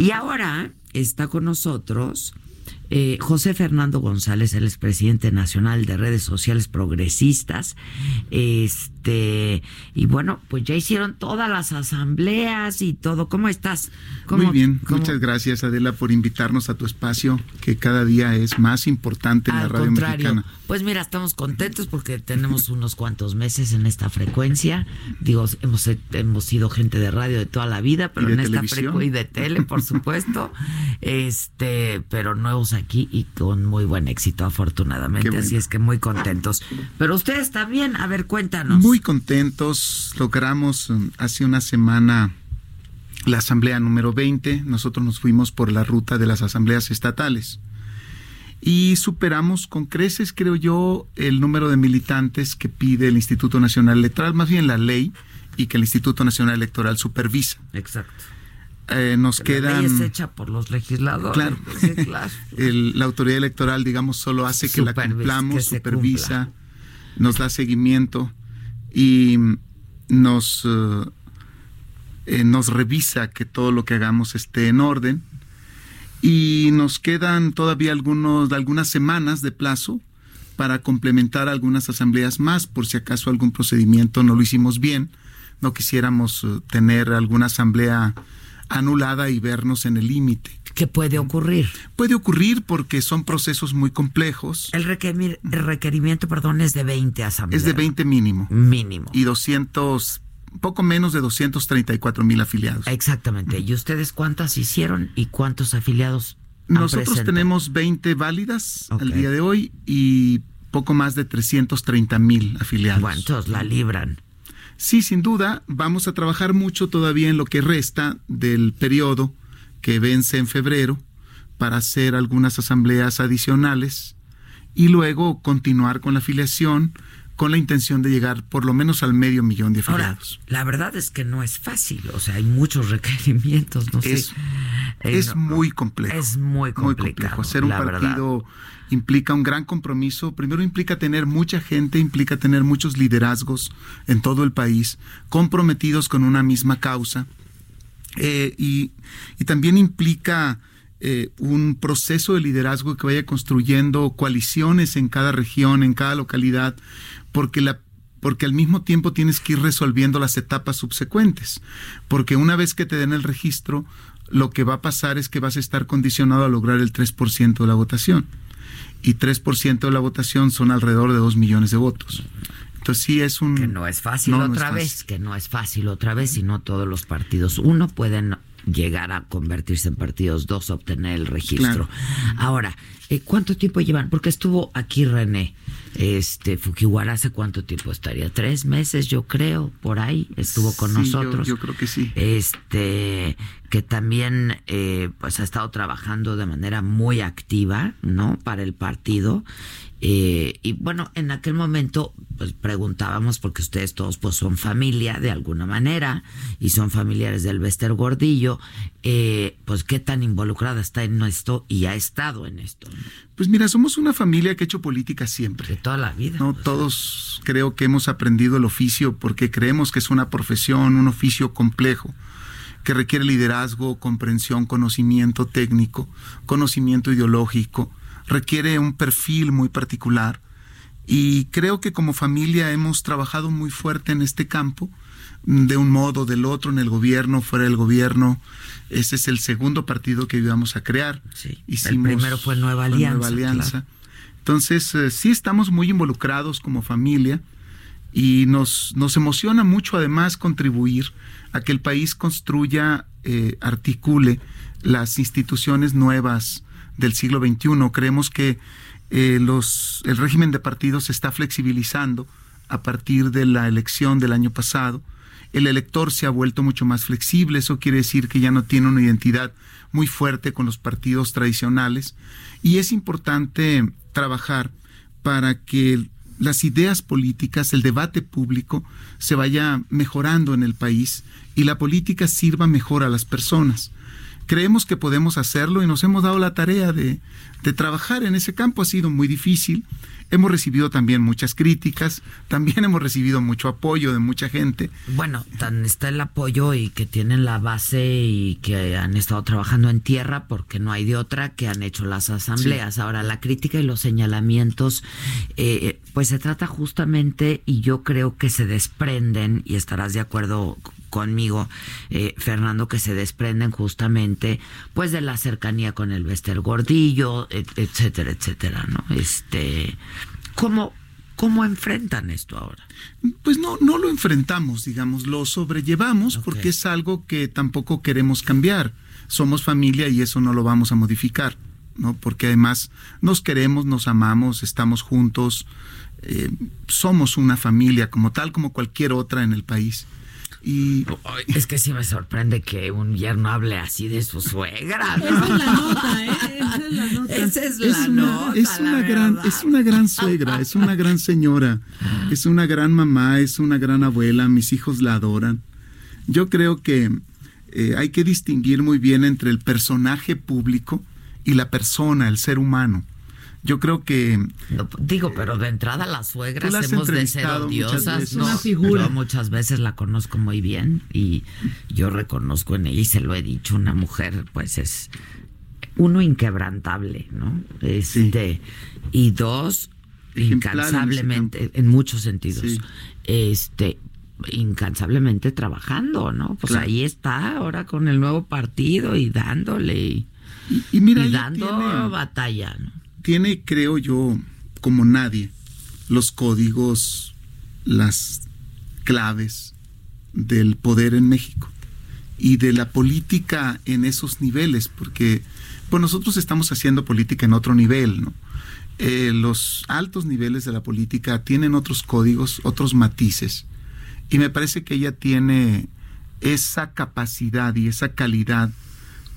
Y ahora está con nosotros eh, José Fernando González, el expresidente nacional de redes sociales progresistas. Este, y bueno, pues ya hicieron todas las asambleas y todo. ¿Cómo estás? Muy bien, muchas gracias Adela por invitarnos a tu espacio, que cada día es más importante en la radio mexicana. Pues mira, estamos contentos porque tenemos unos cuantos meses en esta frecuencia. Digo, hemos, hemos sido gente de radio de toda la vida, pero en esta frecuencia y de tele, por supuesto. Este, pero nuevos aquí y con muy buen éxito, afortunadamente. Así es que muy contentos. Pero ustedes también, a ver, cuéntanos. Muy contentos. Logramos um, hace una semana la asamblea número 20. Nosotros nos fuimos por la ruta de las asambleas estatales. Y superamos con creces, creo yo, el número de militantes que pide el Instituto Nacional Electoral, más bien la ley, y que el Instituto Nacional Electoral supervisa. Exacto. Eh, nos quedan. Es hecha por los legisladores. Claro. la autoridad electoral, digamos, solo hace que la cumplamos, supervisa, nos da seguimiento y nos, eh, eh, nos revisa que todo lo que hagamos esté en orden. Y nos quedan todavía algunos, algunas semanas de plazo para complementar algunas asambleas más, por si acaso algún procedimiento no lo hicimos bien, no quisiéramos tener alguna asamblea anulada y vernos en el límite. ¿Qué puede ocurrir? Puede ocurrir porque son procesos muy complejos. El, requerimiento, perdón, es de 20 asambleas. Es de 20 mínimo. Mínimo. Y 200, poco menos de 234 mil afiliados. Exactamente. ¿Y ustedes cuántas hicieron y cuántos afiliados? Nosotros tenemos 20 válidas al día de hoy y poco más de 330 mil afiliados. ¿Cuántos la libran? Sí, sin duda, vamos a trabajar mucho todavía en lo que resta del periodo que vence en febrero para hacer algunas asambleas adicionales y luego continuar con la afiliación con la intención de llegar por lo menos al medio millón de afiliados. la verdad es que no es fácil, o sea, hay muchos requerimientos, no es, sé. Es eh, muy complejo. Es muy complicado. Muy Hacer un partido implica un gran compromiso. Primero implica tener mucha gente, implica tener muchos liderazgos en todo el país, comprometidos con una misma causa. Eh, y, también implica eh, un proceso de liderazgo que vaya construyendo coaliciones en cada región, en cada localidad, porque la porque al mismo tiempo tienes que ir resolviendo las etapas subsecuentes, porque una vez que te den el registro, lo que va a pasar es que vas a estar condicionado a lograr el 3% de la votación. Y 3% de la votación son alrededor de 2 millones de votos. Entonces sí es un... Que no es fácil otra vez, que no es fácil otra vez, y no todos los partidos, uno, pueden llegar a convertirse en partidos, dos, obtener el registro. Ahora, eh, ¿cuánto tiempo llevan? Porque estuvo aquí René, este Fujiwara, ¿hace cuánto tiempo estaría? Tres meses, yo creo, por ahí, estuvo con nosotros. Yo, creo que sí. Este, que también eh, pues ha estado trabajando de manera muy activa, ¿no? Para el partido eh, y bueno, en aquel momento pues preguntábamos porque ustedes todos pues son familia de alguna manera y son familiares del Bester Gordillo, eh, pues qué tan involucrada está en esto y ha estado en esto. Pues mira, somos una familia que ha hecho política siempre. De toda la vida. No, todos creo que hemos aprendido el oficio porque creemos que es una profesión, un oficio complejo que requiere liderazgo, comprensión, conocimiento técnico, conocimiento ideológico requiere un perfil muy particular y creo que como familia hemos trabajado muy fuerte en este campo, de un modo, del otro, en el gobierno, fuera del gobierno. Ese es el segundo partido que íbamos a crear. Sí, el primero fue Nueva Alianza. Nueva Alianza. Entonces, eh, sí estamos muy involucrados como familia y nos, nos emociona mucho además contribuir a que el país construya, eh, articule las instituciones nuevas del siglo XXI. Creemos que eh, los, el régimen de partidos se está flexibilizando a partir de la elección del año pasado. El elector se ha vuelto mucho más flexible, eso quiere decir que ya no tiene una identidad muy fuerte con los partidos tradicionales y es importante trabajar para que las ideas políticas, el debate público se vaya mejorando en el país y la política sirva mejor a las personas creemos que podemos hacerlo y nos hemos dado la tarea de, de trabajar en ese campo. Ha sido muy difícil. Hemos recibido también muchas críticas, también hemos recibido mucho apoyo de mucha gente. Bueno, tan está el apoyo y que tienen la base y que han estado trabajando en tierra porque no hay de otra que han hecho las asambleas. Ahora, la crítica y los señalamientos, eh, pues se trata justamente y yo creo que se desprenden, y estarás de acuerdo conmigo, eh, Fernando, que se desprenden justamente pues de la cercanía con el Bester Gordillo, etcétera, etcétera, ¿no? Este, ¿cómo, ¿Cómo enfrentan esto ahora? Pues no, no lo enfrentamos, digamos, lo sobrellevamos porque es algo que tampoco queremos cambiar. Somos familia y eso no lo vamos a modificar, ¿no? Porque además nos queremos, nos amamos, estamos juntos, eh, somos una familia como tal, como cualquier otra en el país. Y es que sí me sorprende que un yerno hable así de su suegra. Esa es la nota, ¿eh? Esa es la nota. Esa es la nota. Es una, gran, es una gran suegra, es una gran señora, es una gran mamá, es una gran abuela, mis hijos la adoran. Yo creo que eh, hay que distinguir muy bien entre el personaje público y la persona, el ser humano. Yo creo que... digo, pero de entrada las suegras hemos de ser odiosas. No, una figura. Yo muchas veces la conozco muy bien y yo reconozco en ella y se lo he dicho, una mujer pues es uno inquebrantable, ¿no? Este, Y dos, incansablemente, en, muchos sentidos, este incansablemente trabajando, ¿no? Pues ahí está ahora con el nuevo partido y dándole y, mira, dando batalla, ¿no? tiene, creo yo, como nadie, los códigos, las claves del poder en México y de la política en esos niveles, porque pues nosotros estamos haciendo política en otro nivel, ¿no? Eh, los altos niveles de la política tienen otros códigos, otros matices, y me parece que ella tiene esa capacidad y esa calidad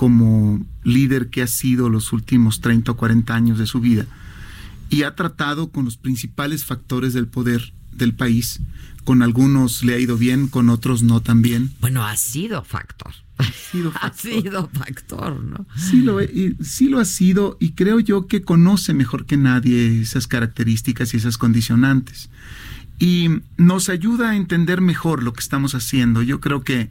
como líder que ha sido los últimos 30 o 40 años de su vida y ha tratado con los principales factores del poder del país. Con algunos le ha ido bien, con otros no tan bien. Bueno, ha sido factor. Ha sido factor, ha sido factor ¿no? Sí lo, sí lo ha sido y creo yo que conoce mejor que nadie esas características y esas condicionantes. Y nos ayuda a entender mejor lo que estamos haciendo. Yo creo que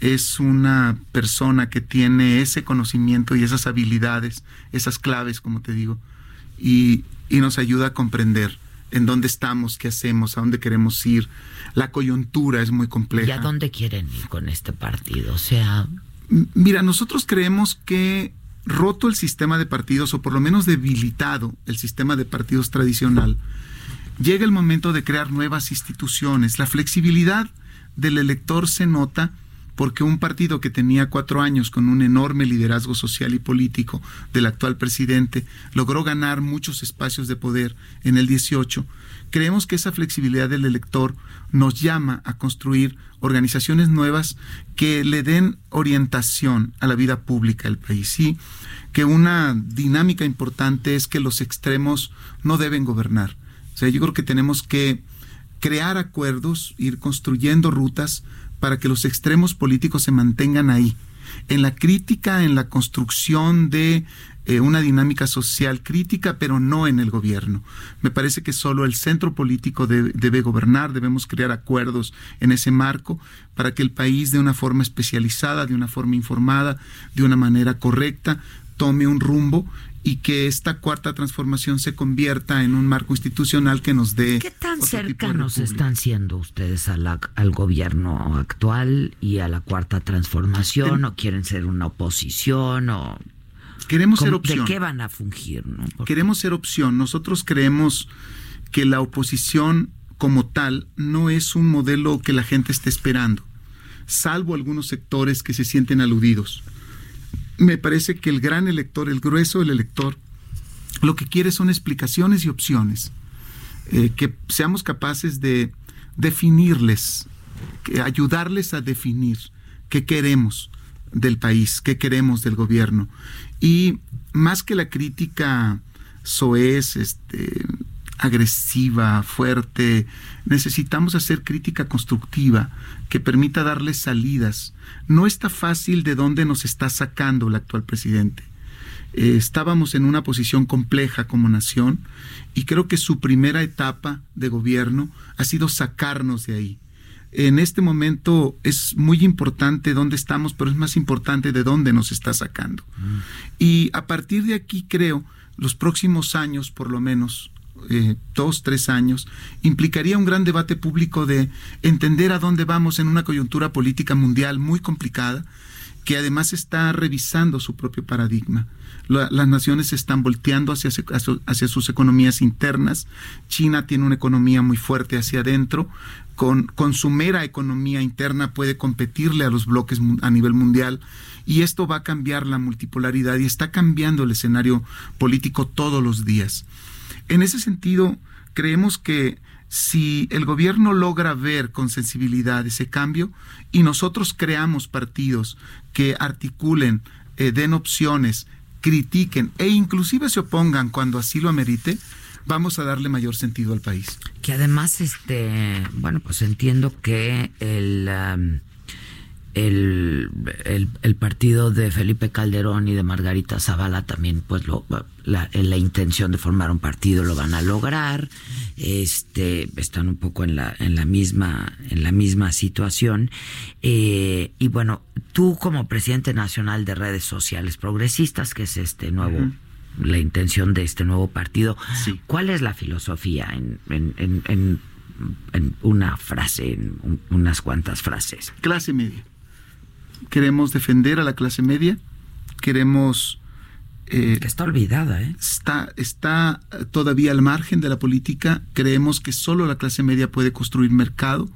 es una persona que tiene ese conocimiento y esas habilidades, esas claves, como te digo, y, nos ayuda a comprender en dónde estamos, qué hacemos, a dónde queremos ir. La coyuntura es muy compleja. ¿Y a dónde quieren ir con este partido? O sea... Mira, nosotros creemos que roto el sistema de partidos, o por lo menos debilitado el sistema de partidos tradicional, llega el momento de crear nuevas instituciones. La flexibilidad del elector se nota porque un partido que tenía cuatro años con un enorme liderazgo social y político del actual presidente logró ganar muchos espacios de poder en el 18, creemos que esa flexibilidad del elector nos llama a construir organizaciones nuevas que le den orientación a la vida pública del país. Sí, que una dinámica importante es que los extremos no deben gobernar. O sea, yo creo que tenemos que crear acuerdos, ir construyendo rutas para que los extremos políticos se mantengan ahí, en la crítica, en la construcción de eh, una dinámica social crítica, pero no en el gobierno. Me parece que solo el centro político debe gobernar, debemos crear acuerdos en ese marco para que el país de una forma especializada, de una forma informada, de una manera correcta, tome un rumbo y que esta cuarta transformación se convierta en un marco institucional que nos dé... ¿Qué tan cercanos están siendo ustedes al gobierno actual y a la cuarta transformación? ¿O quieren ser una oposición? o Queremos ser opción. ¿De qué van a fungir? Queremos ser opción. Nosotros creemos que la oposición como tal no es un modelo que la gente esté esperando, salvo algunos sectores que se sienten aludidos me parece que el gran elector, el grueso del elector, lo que quiere son explicaciones y opciones, eh, que seamos capaces de definirles, ayudarles a definir qué queremos del país, qué queremos del gobierno. Y más que la crítica soez, este, agresiva, fuerte. Necesitamos hacer crítica constructiva que permita darle salidas. No está fácil de dónde nos está sacando el actual presidente. Eh, estábamos en una posición compleja como nación y creo que su primera etapa de gobierno ha sido sacarnos de ahí. En este momento es muy importante dónde estamos, pero es más importante de dónde nos está sacando. Mm. Y a partir de aquí creo, los próximos años por lo menos, eh, dos, tres años, implicaría un gran debate público de entender a dónde vamos en una coyuntura política mundial muy complicada, que además está revisando su propio paradigma. las naciones se están volteando hacia, hacia sus economías internas. China tiene una economía muy fuerte hacia adentro. Con, con su mera economía interna puede competirle a los bloques a nivel mundial y esto va a cambiar la multipolaridad y está cambiando el escenario político todos los días. En ese sentido, creemos que si el gobierno logra ver con sensibilidad ese cambio y nosotros creamos partidos que articulen, eh, den opciones, critiquen e inclusive se opongan cuando así lo amerite, vamos a darle mayor sentido al país. Que además, este, bueno, pues entiendo que el... el, el, partido de Felipe Calderón y de Margarita Zavala también, pues lo, la, la, intención de formar un partido lo van a lograr. Este, están un poco en la, en la misma, en la misma situación. Eh, y bueno, tú como presidente nacional de redes sociales progresistas, que es este nuevo, la intención de este nuevo partido, ¿cuál es la filosofía en, en, en, en una frase, en unas cuantas frases? Clase media queremos defender a la clase media, queremos... Eh, está olvidada, ¿eh? Está, está todavía al margen de la política, creemos que solo la clase media puede construir mercado,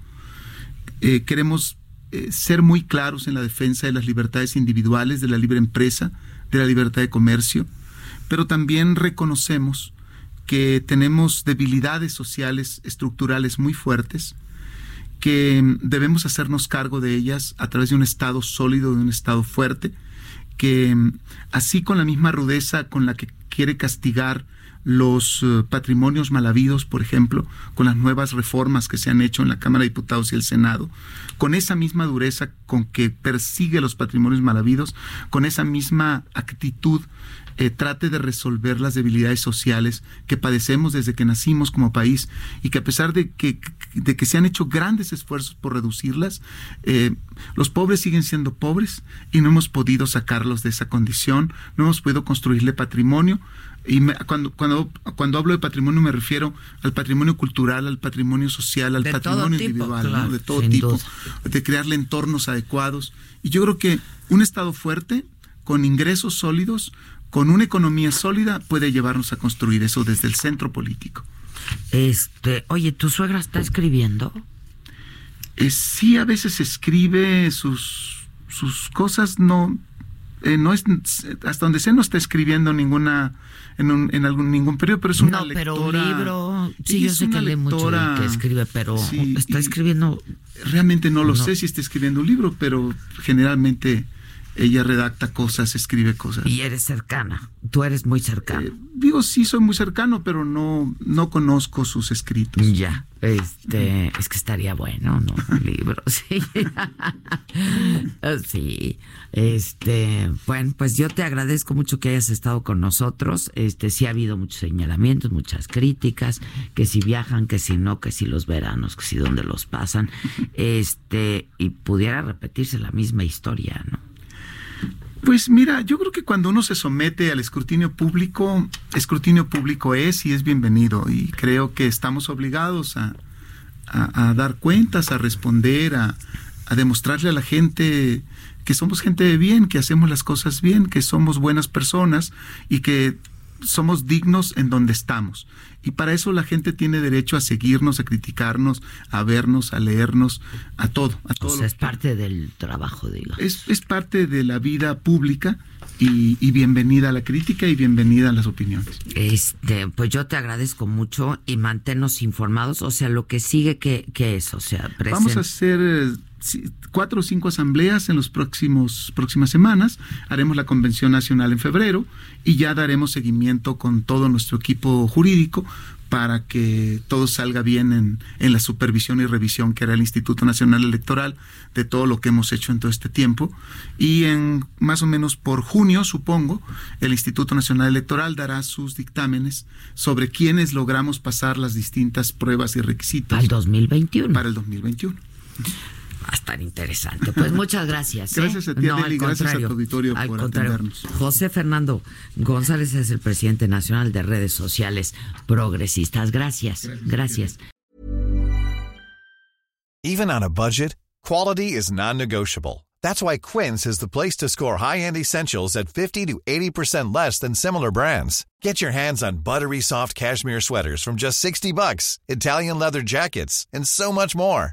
eh, queremos eh, ser muy claros en la defensa de las libertades individuales, de la libre empresa, de la libertad de comercio, pero también reconocemos que tenemos debilidades sociales estructurales muy fuertes, que debemos hacernos cargo de ellas a través de un Estado sólido, de un Estado fuerte, que mm, así con la misma rudeza con la que quiere castigar los eh, patrimonios mal habidos, por ejemplo, con las nuevas reformas que se han hecho en la Cámara de Diputados y el Senado, con esa misma dureza con que persigue los patrimonios mal habidos, con esa misma actitud eh, trate de resolver las debilidades sociales que padecemos desde que nacimos como país y que a pesar de que, de que se han hecho grandes esfuerzos por reducirlas, eh, los pobres siguen siendo pobres y no hemos podido sacarlos de esa condición, no hemos podido construirle patrimonio. Y cuando, cuando, cuando hablo de patrimonio me refiero al patrimonio cultural, al patrimonio social, al patrimonio individual, de todo tipo, de crearle entornos adecuados. Y yo creo que un Estado fuerte, con ingresos sólidos, con una economía sólida puede llevarnos a construir eso desde el centro político. Este, oye, ¿tu suegra está escribiendo? Eh, sí, a veces escribe sus, sus cosas, no, eh, no es, hasta donde sé no está escribiendo ninguna, en, un, en algún, ningún periodo, pero es una no, pero un libro, sí, yo sé que lee mucho que escribe, pero está escribiendo... Realmente no lo sé si está escribiendo un libro, pero generalmente ella redacta cosas, escribe cosas. Y eres cercana, tú eres muy cercano. Eh, digo, sí, soy muy cercano, pero no, no conozco sus escritos. Ya, este, es que estaría bueno, ¿no? Un libro, sí. sí, este, bueno, pues yo te agradezco mucho que hayas estado con nosotros. Este, sí ha habido muchos señalamientos, muchas críticas, que si viajan, que si no, que si los veranos, que si dónde los pasan. Este, y pudiera repetirse la misma historia, ¿no? Pues mira, yo creo que cuando uno se somete al escrutinio público, escrutinio público es y es bienvenido y creo que estamos obligados a, dar cuentas, a responder, a, a demostrarle a la gente que somos gente de bien, que hacemos las cosas bien, que somos buenas personas y que somos dignos en donde estamos. Y para eso la gente tiene derecho a seguirnos, a criticarnos, a vernos, a leernos, a todo. A todo o sea, es parte del trabajo, digo. Es, es parte de la vida pública y, bienvenida a la crítica y bienvenida a las opiniones. Este, pues yo te agradezco mucho y manténnos informados. O sea, lo que sigue, ¿qué, qué es? O sea, Vamos a hacer eh, cuatro o cinco asambleas en próximos próximas semanas. Haremos la convención nacional en febrero y ya daremos seguimiento con todo nuestro equipo jurídico para que todo salga bien en, en, la supervisión y revisión que era el Instituto Nacional Electoral de todo lo que hemos hecho en todo este tiempo. Y en más o menos por junio, supongo, el Instituto Nacional Electoral dará sus dictámenes sobre quiénes logramos pasar las distintas pruebas y requisitos. Para el 2021. Para el 2021. Va a estar interesante. Pues muchas gracias. ¿eh? A ti, no, Adeli, gracias a tu auditorio al por contrario. atendernos. José Fernando González es el presidente nacional de redes sociales progresistas. Gracias. Gracias. gracias. Even on a budget, quality is non-negotiable. That's why Quince is the place to score high-end essentials at 50 to 80% less than similar brands. Get your hands on buttery soft cashmere sweaters from just 60 bucks, Italian leather jackets, and so much more.